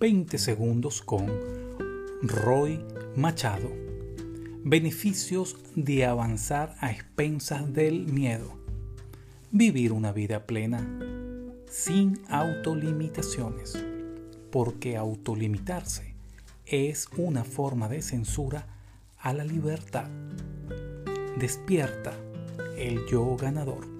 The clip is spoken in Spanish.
20 segundos con Roy Machado. Beneficios de avanzar a expensas del miedo. Vivir una vida plena sin autolimitaciones, porque autolimitarse es una forma de censura a la libertad. Despierta el yo ganador.